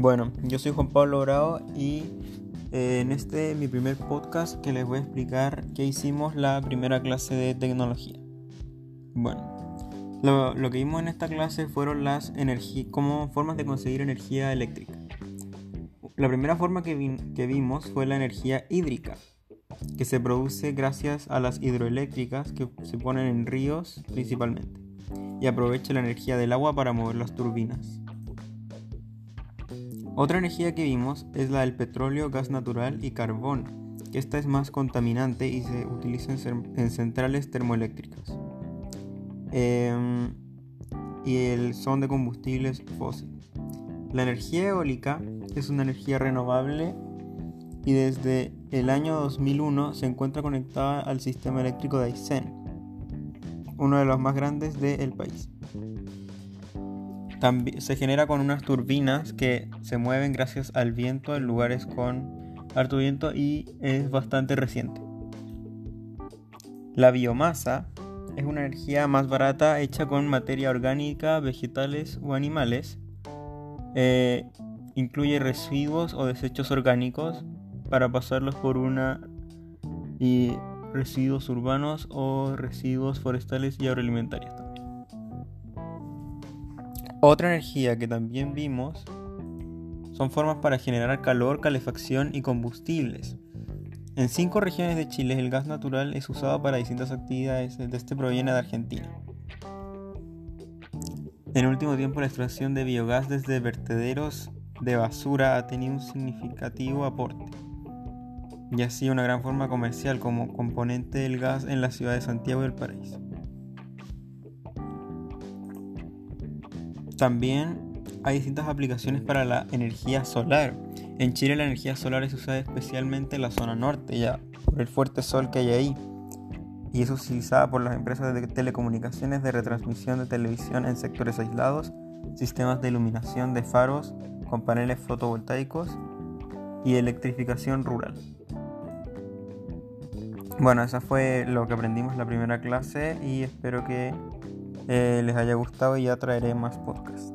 Bueno, yo soy Juan Pablo Bravo y eh, en este mi primer podcast que les voy a explicar qué hicimos la primera clase de tecnología. Bueno, lo, que vimos en esta clase fueron las como formas de conseguir energía eléctrica. La primera forma que vimos fue la energía hídrica, que se produce gracias a las hidroeléctricas que se ponen en ríos principalmente y aprovecha la energía del agua para mover las turbinas. Otra energía que vimos es la del petróleo, gas natural y carbón, esta es más contaminante y se utiliza en, centrales termoeléctricas. Em, y el son de combustibles fósiles. La energía eólica es una energía renovable y desde el año 2001 se encuentra conectada al sistema eléctrico de Aysén, uno de los más grandes del país. Se genera con unas turbinas que se mueven gracias al viento en lugares con harto viento y es bastante reciente. La biomasa es una energía más barata hecha con materia orgánica, vegetales o animales. Eh, incluye residuos o desechos orgánicos para pasarlos por una y residuos urbanos o residuos forestales y agroalimentarios también. Otra energía que también vimos son formas para generar calor, calefacción y combustibles. En cinco regiones de Chile el gas natural es usado para distintas actividades, de este proviene de Argentina. En el último tiempo la extracción de biogás desde vertederos de basura ha tenido un significativo aporte y así una gran forma comercial como componente del gas en la ciudad de Santiago del Paraíso. También hay distintas aplicaciones para la energía solar. En Chile la energía solar es usada especialmente en la zona norte, ya por el fuerte sol que hay ahí. Y es utilizada por las empresas de telecomunicaciones de retransmisión de televisión en sectores aislados, sistemas de iluminación de faros con paneles fotovoltaicos y electrificación rural. Bueno, eso fue lo que aprendimos en la primera clase y espero que eh, les haya gustado y ya traeré más podcasts.